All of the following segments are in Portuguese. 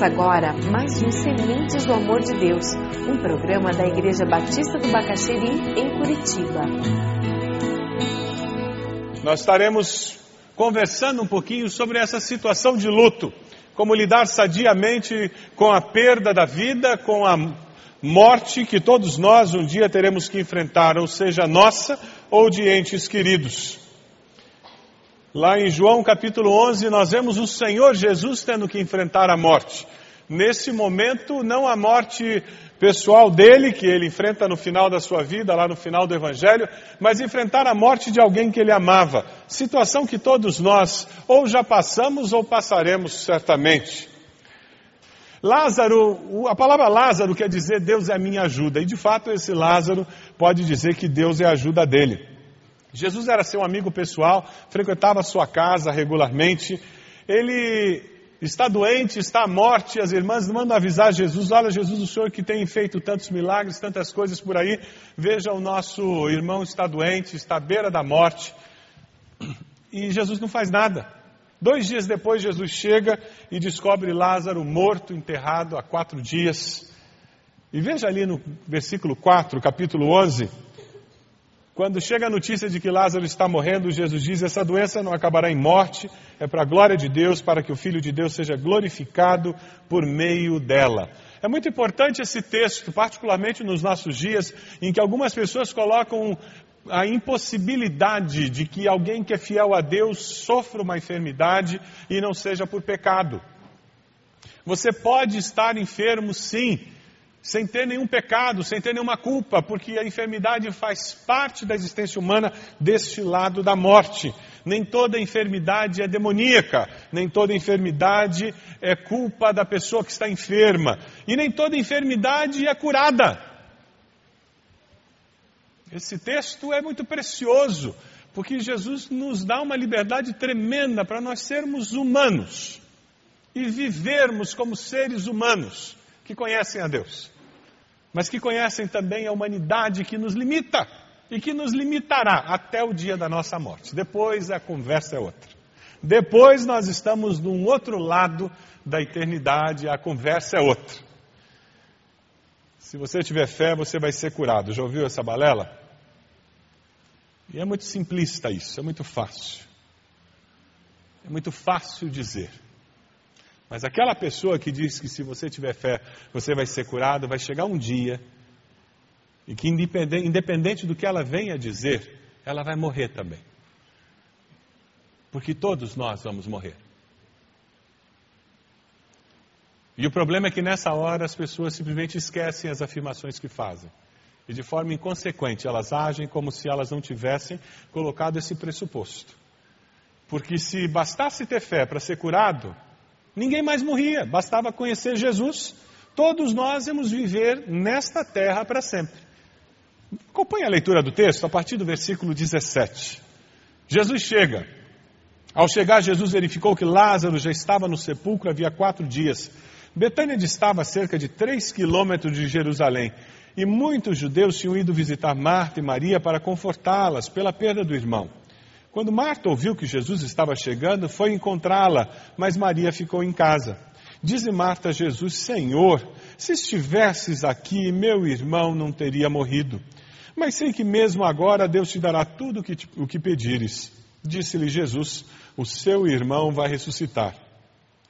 Começa agora mais um Sementes do Amor de Deus, um programa da Igreja Batista do Bacaxeri, em Curitiba. Nós estaremos conversando um pouquinho sobre essa situação de luto, como lidar sadiamente com a perda da vida, com a morte que todos nós um dia teremos que enfrentar, ou seja, nossa ou de entes queridos. Lá em João capítulo 11, nós vemos o Senhor Jesus tendo que enfrentar a morte. Nesse momento, não a morte pessoal dele, que ele enfrenta no final da sua vida, lá no final do Evangelho, mas enfrentar a morte de alguém que ele amava. Situação que todos nós ou já passamos ou passaremos certamente. Lázaro, a palavra Lázaro quer dizer Deus é a minha ajuda, e de fato esse Lázaro pode dizer que Deus é a ajuda dele. Jesus era seu amigo pessoal, frequentava sua casa regularmente. Ele está doente, está à morte. As irmãs mandam avisar Jesus: Olha, Jesus, o Senhor que tem feito tantos milagres, tantas coisas por aí. Veja, o nosso irmão está doente, está à beira da morte. E Jesus não faz nada. Dois dias depois, Jesus chega e descobre Lázaro morto, enterrado há quatro dias. E veja ali no versículo 4, capítulo 11. Quando chega a notícia de que Lázaro está morrendo, Jesus diz: essa doença não acabará em morte, é para a glória de Deus, para que o Filho de Deus seja glorificado por meio dela. É muito importante esse texto, particularmente nos nossos dias, em que algumas pessoas colocam a impossibilidade de que alguém que é fiel a Deus sofra uma enfermidade e não seja por pecado. Você pode estar enfermo, sim, sem ter nenhum pecado, sem ter nenhuma culpa, porque a enfermidade faz parte da existência humana deste lado da morte. Nem toda enfermidade é demoníaca, nem toda enfermidade é culpa da pessoa que está enferma, e nem toda enfermidade é curada. Esse texto é muito precioso, porque Jesus nos dá uma liberdade tremenda para nós sermos humanos e vivermos como seres humanos que conhecem a Deus, mas que conhecem também a humanidade que nos limita e que nos limitará até o dia da nossa morte. Depois a conversa é outra. Depois nós estamos num outro lado da eternidade, a conversa é outra. Se você tiver fé, você vai ser curado. Já ouviu essa balela? E é muito simplista isso, é muito fácil. É muito fácil dizer. Mas aquela pessoa que diz que se você tiver fé, você vai ser curado, vai chegar um dia e que, independente, independente do que ela venha dizer, ela vai morrer também. Porque todos nós vamos morrer. E o problema é que nessa hora as pessoas simplesmente esquecem as afirmações que fazem. E de forma inconsequente elas agem como se elas não tivessem colocado esse pressuposto. Porque se bastasse ter fé para ser curado, Ninguém mais morria, bastava conhecer Jesus. Todos nós íamos viver nesta terra para sempre. Acompanhe a leitura do texto a partir do versículo 17. Jesus chega. Ao chegar, Jesus verificou que Lázaro já estava no sepulcro havia quatro dias. Betânia distava cerca de três quilômetros de Jerusalém. E muitos judeus tinham ido visitar Marta e Maria para confortá-las pela perda do irmão. Quando Marta ouviu que Jesus estava chegando, foi encontrá-la, mas Maria ficou em casa. Diz Marta a Jesus: Senhor, se estivesses aqui, meu irmão não teria morrido. Mas sei que mesmo agora Deus te dará tudo o que pedires. Disse-lhe Jesus: O seu irmão vai ressuscitar.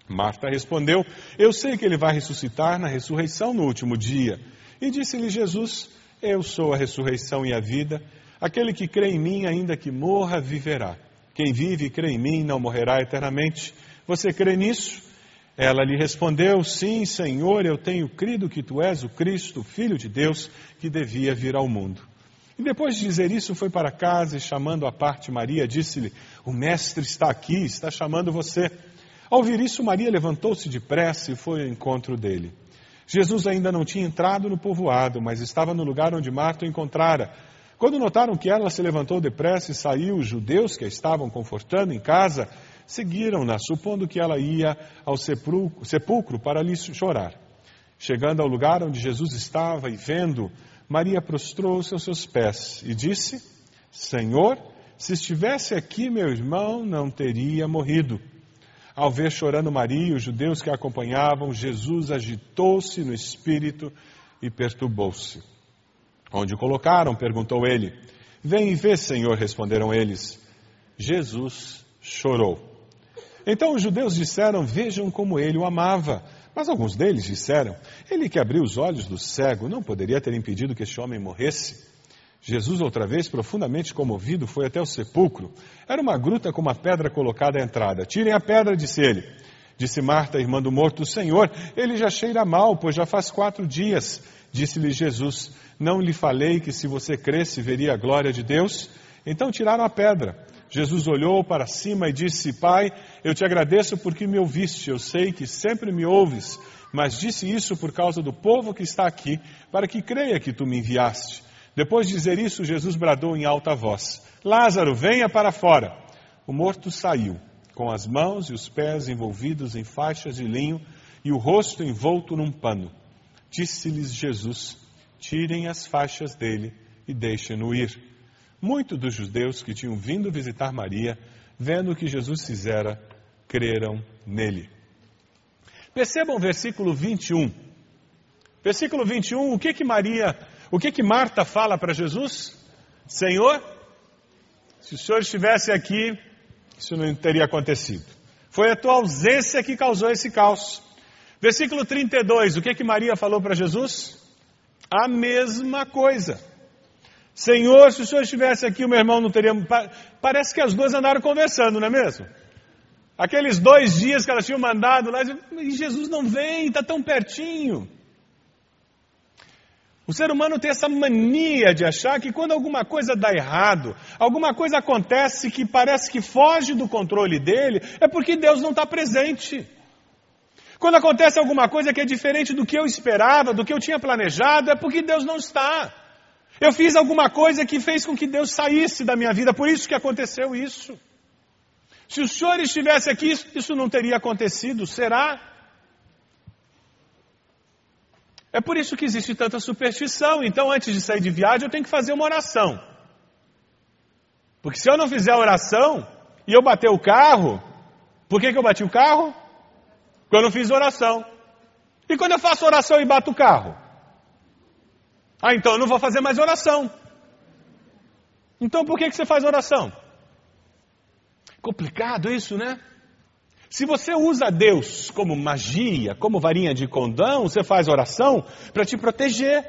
Marta respondeu: Eu sei que ele vai ressuscitar na ressurreição no último dia. E disse-lhe Jesus: Eu sou a ressurreição e a vida. Aquele que crê em mim, ainda que morra, viverá. Quem vive e crê em mim não morrerá eternamente. Você crê nisso? Ela lhe respondeu: Sim, Senhor, eu tenho crido que tu és o Cristo, Filho de Deus, que devia vir ao mundo. E depois de dizer isso, foi para casa e, chamando à parte Maria, disse-lhe: O Mestre está aqui, está chamando você. Ao ouvir isso, Maria levantou-se depressa e foi ao encontro dele. Jesus ainda não tinha entrado no povoado, mas estava no lugar onde Marta o encontrara. Quando notaram que ela se levantou depressa e saiu, os judeus que a estavam confortando em casa seguiram-na, supondo que ela ia ao sepulcro para lhe chorar. Chegando ao lugar onde Jesus estava e vendo, Maria prostrou-se aos seus pés e disse: Senhor, se estivesse aqui meu irmão não teria morrido. Ao ver chorando Maria os judeus que a acompanhavam, Jesus agitou-se no espírito e perturbou-se. Onde o colocaram? perguntou ele. Vem e vê, Senhor, responderam eles. Jesus chorou. Então os judeus disseram: Vejam como ele o amava. Mas alguns deles disseram: Ele que abriu os olhos do cego não poderia ter impedido que este homem morresse. Jesus, outra vez, profundamente comovido, foi até o sepulcro. Era uma gruta com uma pedra colocada à entrada. Tirem a pedra, disse ele. Disse Marta, irmã do morto, Senhor, ele já cheira mal, pois já faz quatro dias. Disse-lhe Jesus: Não lhe falei que se você cresce veria a glória de Deus? Então tiraram a pedra. Jesus olhou para cima e disse: Pai, eu te agradeço porque me ouviste. Eu sei que sempre me ouves, mas disse isso por causa do povo que está aqui, para que creia que tu me enviaste. Depois de dizer isso, Jesus bradou em alta voz: Lázaro, venha para fora. O morto saiu, com as mãos e os pés envolvidos em faixas de linho e o rosto envolto num pano. Disse-lhes Jesus: Tirem as faixas dele e deixem-no ir. Muitos dos judeus que tinham vindo visitar Maria, vendo o que Jesus fizera, creram nele. Percebam o versículo 21. Versículo 21, o que que Maria o que que Marta fala para Jesus? Senhor, se o Senhor estivesse aqui, isso não teria acontecido. Foi a tua ausência que causou esse caos. Versículo 32, o que que Maria falou para Jesus? A mesma coisa. Senhor, se o Senhor estivesse aqui, o meu irmão não teria. Parece que as duas andaram conversando, não é mesmo? Aqueles dois dias que elas tinham mandado lá, e Jesus não vem, está tão pertinho. O ser humano tem essa mania de achar que quando alguma coisa dá errado, alguma coisa acontece que parece que foge do controle dele, é porque Deus não está presente. Quando acontece alguma coisa que é diferente do que eu esperava, do que eu tinha planejado, é porque Deus não está. Eu fiz alguma coisa que fez com que Deus saísse da minha vida, por isso que aconteceu isso. Se o Senhor estivesse aqui, isso não teria acontecido, será? É por isso que existe tanta superstição. Então, antes de sair de viagem, eu tenho que fazer uma oração. Porque se eu não fizer a oração e eu bater o carro, por que, que eu bati o carro? Porque eu não fiz oração. E quando eu faço oração e bato o carro? Ah, então eu não vou fazer mais oração. Então por que, que você faz oração? Complicado isso, né? Se você usa Deus como magia, como varinha de condão, você faz oração para te proteger.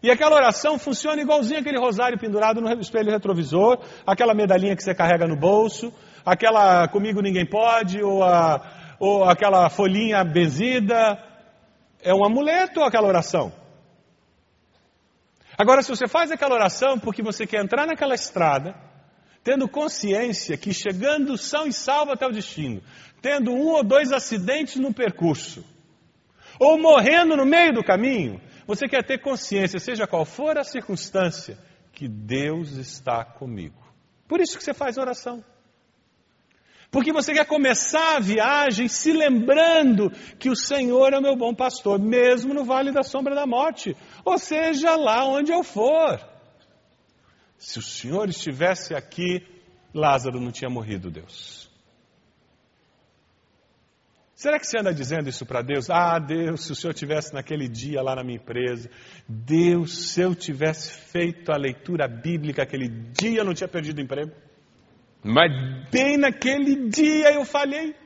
E aquela oração funciona igualzinho aquele rosário pendurado no espelho retrovisor, aquela medalhinha que você carrega no bolso, aquela comigo ninguém pode, ou, a, ou aquela folhinha benzida. É um amuleto aquela oração. Agora, se você faz aquela oração porque você quer entrar naquela estrada, tendo consciência que chegando são e salvo até o destino, tendo um ou dois acidentes no percurso, ou morrendo no meio do caminho, você quer ter consciência, seja qual for a circunstância, que Deus está comigo. Por isso que você faz oração. Porque você quer começar a viagem se lembrando que o Senhor é o meu bom pastor, mesmo no vale da sombra da morte, ou seja, lá onde eu for. Se o Senhor estivesse aqui, Lázaro não tinha morrido, Deus. Será que você anda dizendo isso para Deus? Ah, Deus, se o Senhor tivesse naquele dia lá na minha empresa, Deus, se eu tivesse feito a leitura bíblica aquele dia, eu não tinha perdido o emprego. Mas bem naquele dia eu falhei.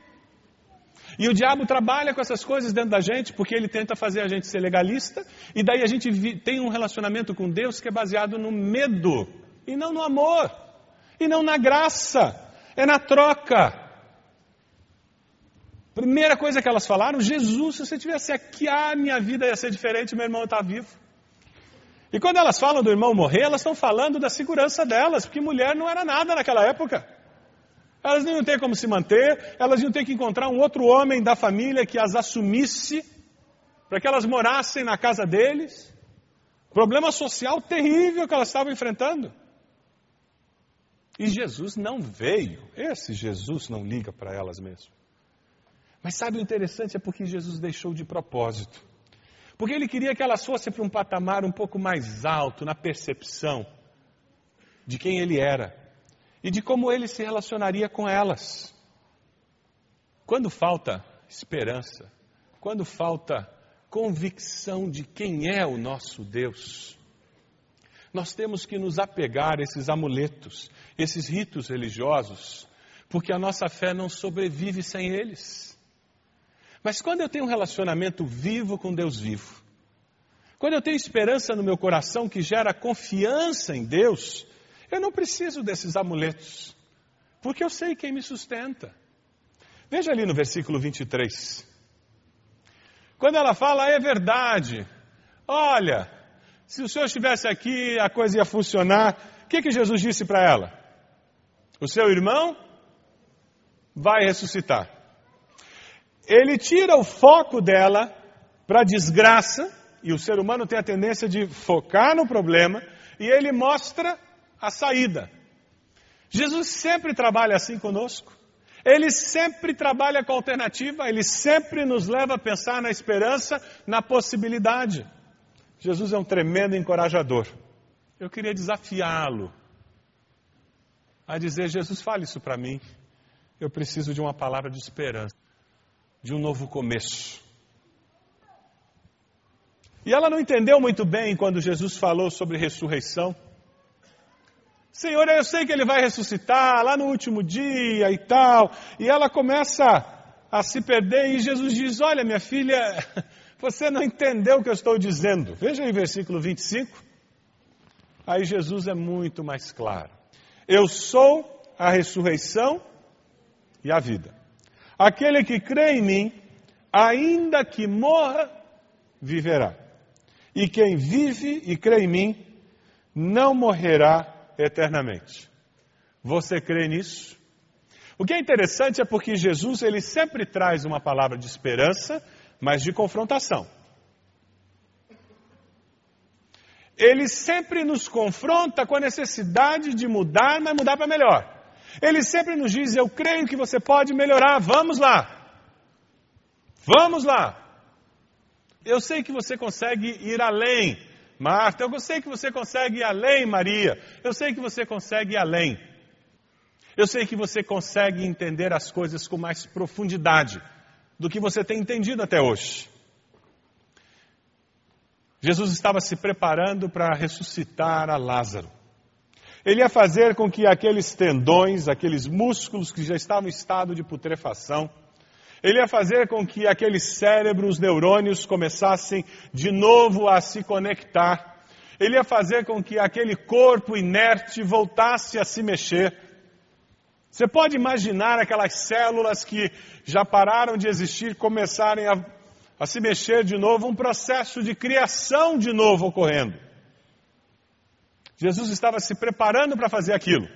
E o diabo trabalha com essas coisas dentro da gente, porque ele tenta fazer a gente ser legalista, e daí a gente tem um relacionamento com Deus que é baseado no medo e não no amor, e não na graça, é na troca. Primeira coisa que elas falaram, Jesus, se você tivesse aqui, ah, minha vida ia ser diferente, meu irmão está vivo. E quando elas falam do irmão morrer, elas estão falando da segurança delas, porque mulher não era nada naquela época. Elas não iam ter como se manter, elas iam ter que encontrar um outro homem da família que as assumisse, para que elas morassem na casa deles. Problema social terrível que elas estavam enfrentando. E Jesus não veio. Esse Jesus não liga para elas mesmo. Mas sabe o interessante? É porque Jesus deixou de propósito. Porque ele queria que elas fossem para um patamar um pouco mais alto na percepção de quem ele era e de como ele se relacionaria com elas. Quando falta esperança, quando falta convicção de quem é o nosso Deus, nós temos que nos apegar a esses amuletos, esses ritos religiosos, porque a nossa fé não sobrevive sem eles. Mas quando eu tenho um relacionamento vivo com Deus vivo, quando eu tenho esperança no meu coração que gera confiança em Deus, eu não preciso desses amuletos, porque eu sei quem me sustenta. Veja ali no versículo 23. Quando ela fala, é verdade. Olha, se o senhor estivesse aqui, a coisa ia funcionar. O que, que Jesus disse para ela? O seu irmão vai ressuscitar. Ele tira o foco dela para a desgraça, e o ser humano tem a tendência de focar no problema, e ele mostra a saída. Jesus sempre trabalha assim conosco. Ele sempre trabalha com alternativa, ele sempre nos leva a pensar na esperança, na possibilidade. Jesus é um tremendo encorajador. Eu queria desafiá-lo a dizer: Jesus, fale isso para mim. Eu preciso de uma palavra de esperança, de um novo começo. E ela não entendeu muito bem quando Jesus falou sobre ressurreição. Senhor, eu sei que ele vai ressuscitar lá no último dia e tal. E ela começa a se perder e Jesus diz: Olha, minha filha, você não entendeu o que eu estou dizendo. Veja aí versículo 25. Aí Jesus é muito mais claro. Eu sou a ressurreição e a vida. Aquele que crê em mim, ainda que morra, viverá. E quem vive e crê em mim, não morrerá eternamente. Você crê nisso? O que é interessante é porque Jesus ele sempre traz uma palavra de esperança, mas de confrontação. Ele sempre nos confronta com a necessidade de mudar, mas mudar para melhor. Ele sempre nos diz: Eu creio que você pode melhorar, vamos lá. Vamos lá. Eu sei que você consegue ir além. Marta, eu sei que você consegue ir além, Maria. Eu sei que você consegue ir além. Eu sei que você consegue entender as coisas com mais profundidade do que você tem entendido até hoje. Jesus estava se preparando para ressuscitar a Lázaro. Ele ia fazer com que aqueles tendões, aqueles músculos que já estavam em estado de putrefação, ele ia fazer com que aqueles cérebros, os neurônios começassem de novo a se conectar. Ele ia fazer com que aquele corpo inerte voltasse a se mexer. Você pode imaginar aquelas células que já pararam de existir começarem a, a se mexer de novo, um processo de criação de novo ocorrendo. Jesus estava se preparando para fazer aquilo.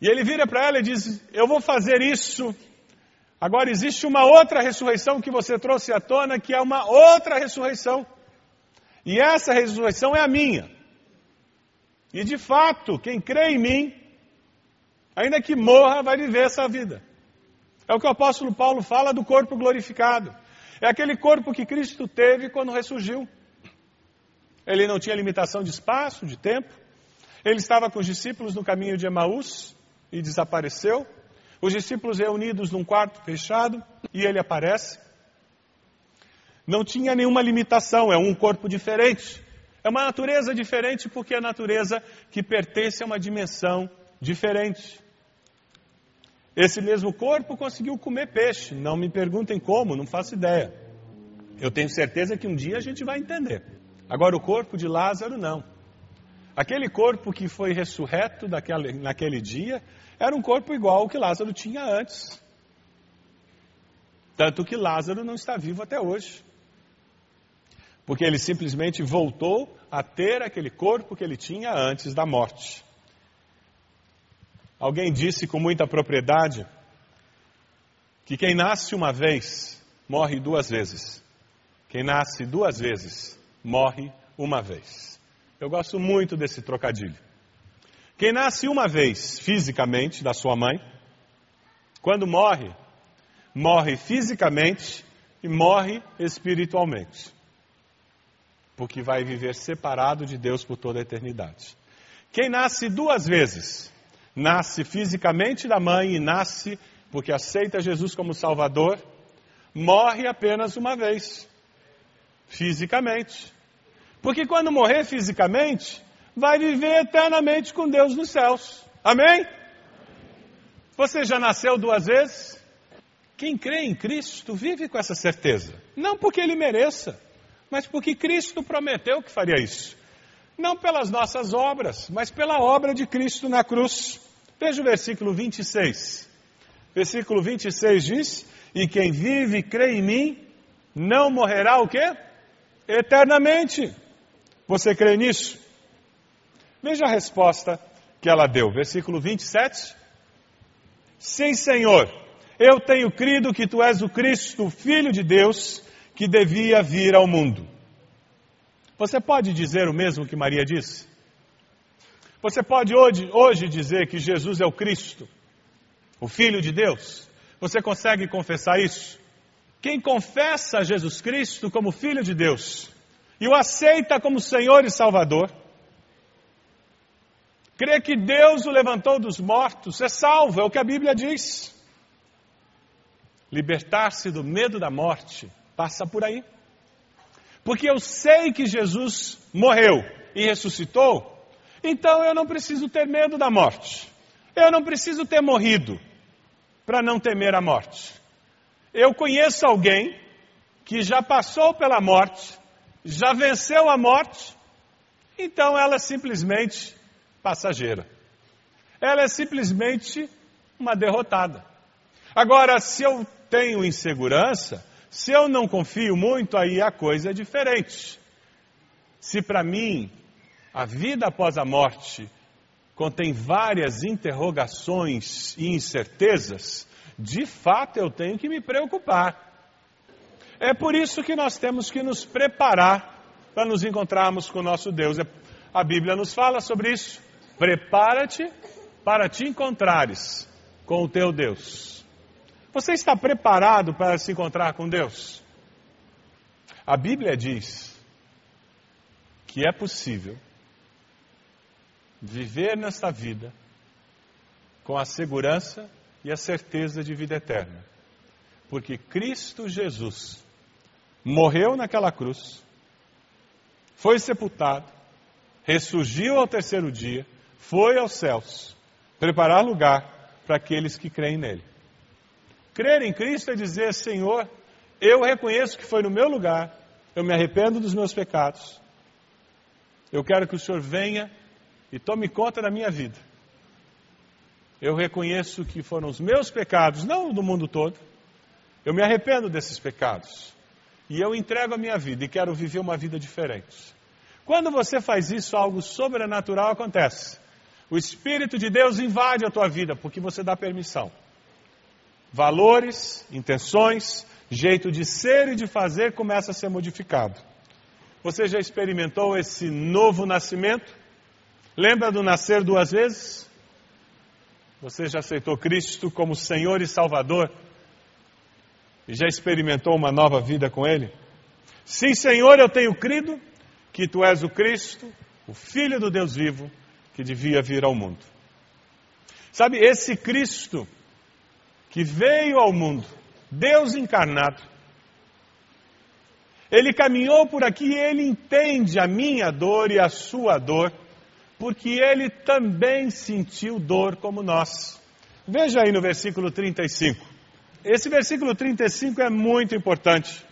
E ele vira para ela e diz: Eu vou fazer isso Agora existe uma outra ressurreição que você trouxe à tona, que é uma outra ressurreição. E essa ressurreição é a minha. E de fato, quem crê em mim, ainda que morra, vai viver essa vida. É o que o apóstolo Paulo fala do corpo glorificado. É aquele corpo que Cristo teve quando ressurgiu. Ele não tinha limitação de espaço, de tempo. Ele estava com os discípulos no caminho de Emaús e desapareceu. Os discípulos reunidos num quarto fechado e ele aparece. Não tinha nenhuma limitação, é um corpo diferente. É uma natureza diferente porque é a natureza que pertence a uma dimensão diferente. Esse mesmo corpo conseguiu comer peixe. Não me perguntem como, não faço ideia. Eu tenho certeza que um dia a gente vai entender. Agora, o corpo de Lázaro, não. Aquele corpo que foi ressurreto daquele, naquele dia era um corpo igual ao que Lázaro tinha antes. Tanto que Lázaro não está vivo até hoje. Porque ele simplesmente voltou a ter aquele corpo que ele tinha antes da morte. Alguém disse com muita propriedade que quem nasce uma vez morre duas vezes. Quem nasce duas vezes morre uma vez. Eu gosto muito desse trocadilho. Quem nasce uma vez fisicamente da sua mãe, quando morre, morre fisicamente e morre espiritualmente. Porque vai viver separado de Deus por toda a eternidade. Quem nasce duas vezes, nasce fisicamente da mãe e nasce porque aceita Jesus como Salvador, morre apenas uma vez, fisicamente. Porque quando morrer fisicamente, vai viver eternamente com Deus nos céus. Amém? Você já nasceu duas vezes? Quem crê em Cristo vive com essa certeza. Não porque ele mereça, mas porque Cristo prometeu que faria isso. Não pelas nossas obras, mas pela obra de Cristo na cruz. Veja o versículo 26. Versículo 26 diz: E quem vive e crê em mim, não morrerá o quê? Eternamente. Você crê nisso? Veja a resposta que ela deu. Versículo 27. Sim, Senhor, eu tenho crido que tu és o Cristo, o Filho de Deus, que devia vir ao mundo. Você pode dizer o mesmo que Maria disse? Você pode hoje, hoje dizer que Jesus é o Cristo, o Filho de Deus? Você consegue confessar isso? Quem confessa Jesus Cristo como Filho de Deus e o aceita como Senhor e Salvador, Crê que Deus o levantou dos mortos, é salvo, é o que a Bíblia diz. Libertar-se do medo da morte passa por aí. Porque eu sei que Jesus morreu e ressuscitou, então eu não preciso ter medo da morte. Eu não preciso ter morrido para não temer a morte. Eu conheço alguém que já passou pela morte, já venceu a morte, então ela simplesmente passageira. Ela é simplesmente uma derrotada. Agora, se eu tenho insegurança, se eu não confio muito, aí a coisa é diferente. Se para mim a vida após a morte contém várias interrogações e incertezas, de fato eu tenho que me preocupar. É por isso que nós temos que nos preparar para nos encontrarmos com o nosso Deus. É, a Bíblia nos fala sobre isso. Prepara-te para te encontrares com o teu Deus. Você está preparado para se encontrar com Deus? A Bíblia diz que é possível viver nesta vida com a segurança e a certeza de vida eterna. Porque Cristo Jesus morreu naquela cruz, foi sepultado, ressurgiu ao terceiro dia foi aos céus preparar lugar para aqueles que creem nele. Crer em Cristo é dizer: Senhor, eu reconheço que foi no meu lugar, eu me arrependo dos meus pecados, eu quero que o Senhor venha e tome conta da minha vida. Eu reconheço que foram os meus pecados, não do mundo todo. Eu me arrependo desses pecados. E eu entrego a minha vida e quero viver uma vida diferente. Quando você faz isso, algo sobrenatural acontece. O Espírito de Deus invade a tua vida porque você dá permissão. Valores, intenções, jeito de ser e de fazer começa a ser modificado. Você já experimentou esse novo nascimento? Lembra do nascer duas vezes? Você já aceitou Cristo como Senhor e Salvador? E já experimentou uma nova vida com Ele? Sim, Senhor, eu tenho crido que Tu és o Cristo, o Filho do Deus vivo, que devia vir ao mundo. Sabe, esse Cristo que veio ao mundo, Deus encarnado, ele caminhou por aqui e ele entende a minha dor e a sua dor, porque ele também sentiu dor como nós. Veja aí no versículo 35. Esse versículo 35 é muito importante.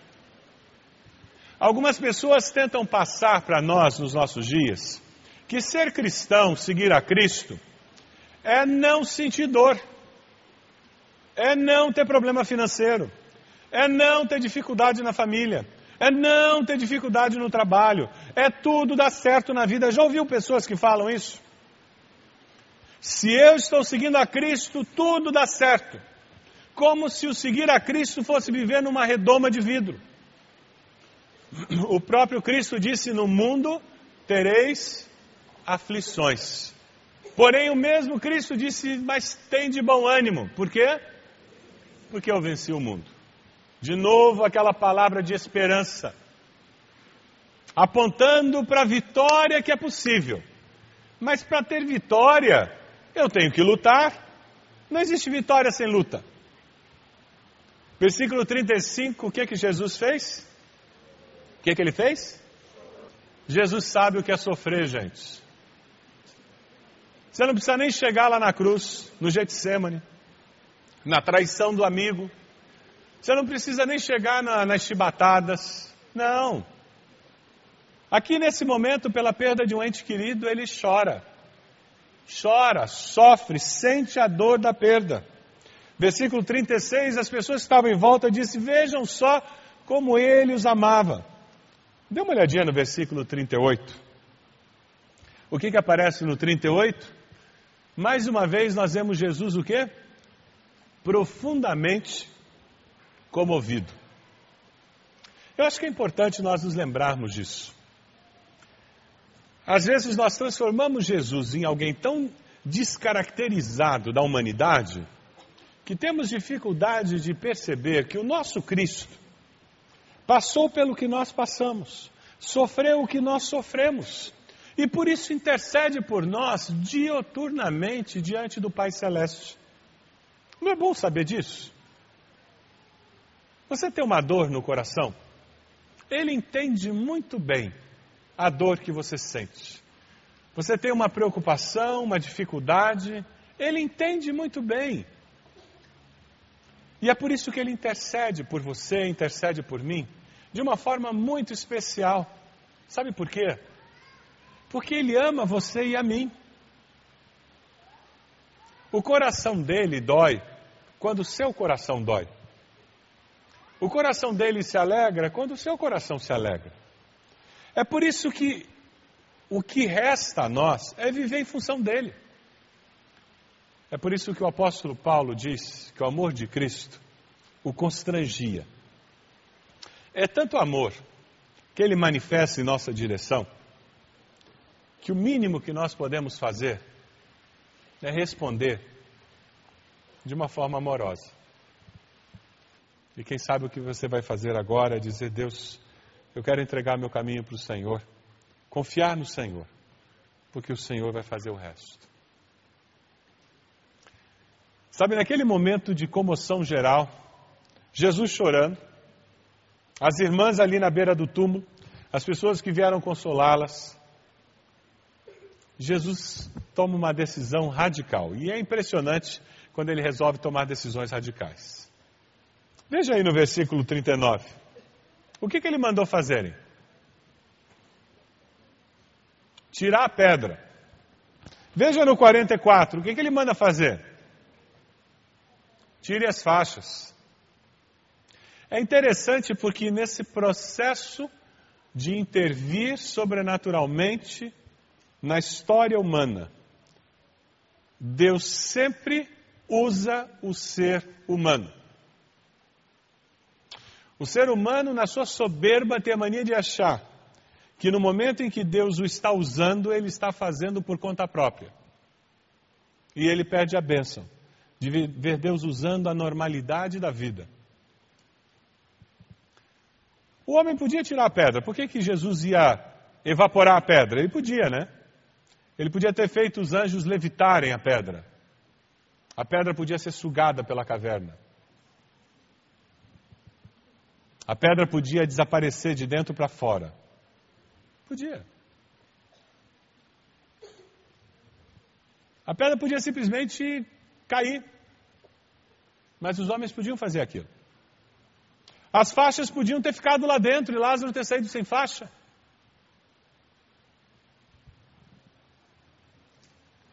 Algumas pessoas tentam passar para nós nos nossos dias que ser cristão, seguir a Cristo, é não sentir dor, é não ter problema financeiro, é não ter dificuldade na família, é não ter dificuldade no trabalho, é tudo dar certo na vida. Já ouviu pessoas que falam isso? Se eu estou seguindo a Cristo, tudo dá certo. Como se o seguir a Cristo fosse viver numa redoma de vidro. O próprio Cristo disse: No mundo tereis aflições. Porém, o mesmo Cristo disse: Mas tem de bom ânimo. Por quê? Porque eu venci o mundo. De novo, aquela palavra de esperança, apontando para a vitória que é possível. Mas para ter vitória, eu tenho que lutar. Não existe vitória sem luta. Versículo 35, o que que Jesus fez? O que que ele fez? Jesus sabe o que é sofrer, gente. Você não precisa nem chegar lá na cruz, no Getsemane, na traição do amigo. Você não precisa nem chegar na, nas chibatadas. Não. Aqui nesse momento, pela perda de um ente querido, ele chora. Chora, sofre, sente a dor da perda. Versículo 36, as pessoas que estavam em volta disse: Vejam só como ele os amava. Dê uma olhadinha no versículo 38. O que, que aparece no 38? Mais uma vez nós vemos Jesus o quê? Profundamente comovido. Eu acho que é importante nós nos lembrarmos disso. Às vezes nós transformamos Jesus em alguém tão descaracterizado da humanidade que temos dificuldade de perceber que o nosso Cristo passou pelo que nós passamos, sofreu o que nós sofremos e por isso intercede por nós dioturnamente diante do Pai Celeste. Não é bom saber disso? Você tem uma dor no coração? Ele entende muito bem a dor que você sente. Você tem uma preocupação, uma dificuldade, ele entende muito bem. E é por isso que ele intercede por você, intercede por mim, de uma forma muito especial. Sabe por quê? Porque ele ama você e a mim. O coração dele dói quando o seu coração dói. O coração dele se alegra quando o seu coração se alegra. É por isso que o que resta a nós é viver em função dele. É por isso que o apóstolo Paulo diz que o amor de Cristo o constrangia. É tanto amor que ele manifesta em nossa direção que o mínimo que nós podemos fazer é responder de uma forma amorosa. E quem sabe o que você vai fazer agora é dizer: Deus, eu quero entregar meu caminho para o Senhor, confiar no Senhor, porque o Senhor vai fazer o resto. Sabe, naquele momento de comoção geral, Jesus chorando, as irmãs ali na beira do túmulo, as pessoas que vieram consolá-las, Jesus toma uma decisão radical. E é impressionante quando ele resolve tomar decisões radicais. Veja aí no versículo 39. O que, que ele mandou fazerem? Tirar a pedra. Veja no 44, o que, que ele manda fazer? Tire as faixas. É interessante porque nesse processo de intervir sobrenaturalmente na história humana, Deus sempre usa o ser humano. O ser humano, na sua soberba, tem a mania de achar que no momento em que Deus o está usando, ele está fazendo por conta própria. E ele perde a bênção de ver Deus usando a normalidade da vida. O homem podia tirar a pedra, por que, que Jesus ia evaporar a pedra? Ele podia, né? Ele podia ter feito os anjos levitarem a pedra. A pedra podia ser sugada pela caverna. A pedra podia desaparecer de dentro para fora. Podia. A pedra podia simplesmente cair. Mas os homens podiam fazer aquilo. As faixas podiam ter ficado lá dentro e Lázaro ter saído sem faixa.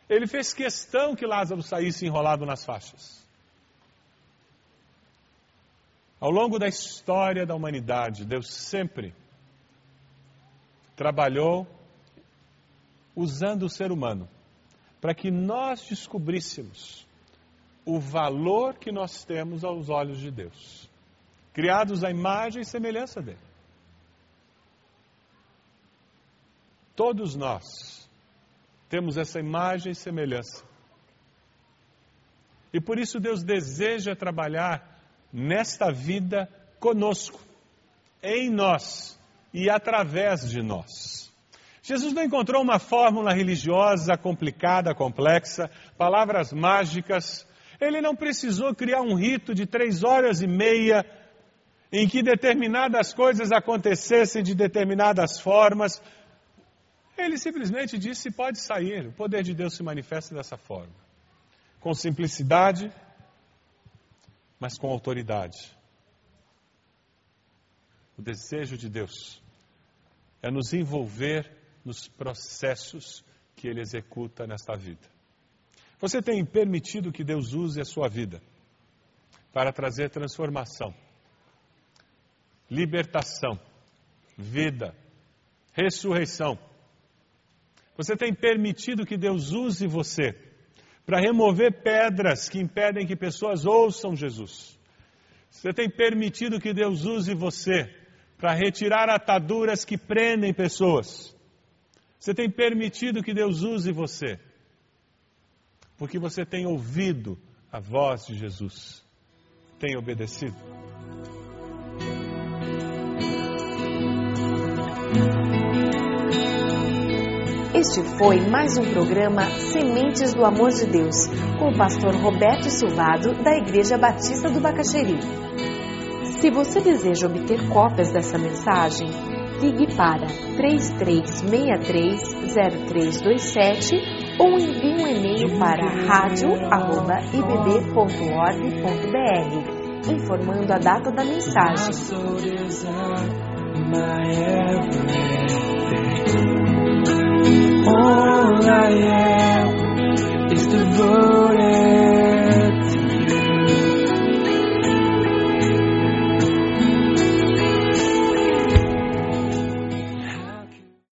Ele fez questão que Lázaro saísse enrolado nas faixas. Ao longo da história da humanidade, Deus sempre trabalhou usando o ser humano para que nós descobríssemos o valor que nós temos aos olhos de Deus, criados à imagem e semelhança dele. Todos nós temos essa imagem e semelhança. E por isso Deus deseja trabalhar nesta vida conosco, em nós e através de nós. Jesus não encontrou uma fórmula religiosa complicada, complexa, palavras mágicas. Ele não precisou criar um rito de três horas e meia em que determinadas coisas acontecessem de determinadas formas. Ele simplesmente disse: pode sair. O poder de Deus se manifesta dessa forma. Com simplicidade, mas com autoridade. O desejo de Deus é nos envolver nos processos que Ele executa nesta vida. Você tem permitido que Deus use a sua vida para trazer transformação, libertação, vida, ressurreição. Você tem permitido que Deus use você para remover pedras que impedem que pessoas ouçam Jesus. Você tem permitido que Deus use você para retirar ataduras que prendem pessoas. Você tem permitido que Deus use você porque você tem ouvido a voz de Jesus, tem obedecido. Este foi mais um programa Sementes do Amor de Deus, com o pastor Roberto Silvado, da Igreja Batista do Bacaxeri. Se você deseja obter cópias dessa mensagem, ligue para 33630327 ou envie um e-mail para radio@ibb.org.br informando a data da mensagem. All I é. am is devoted. É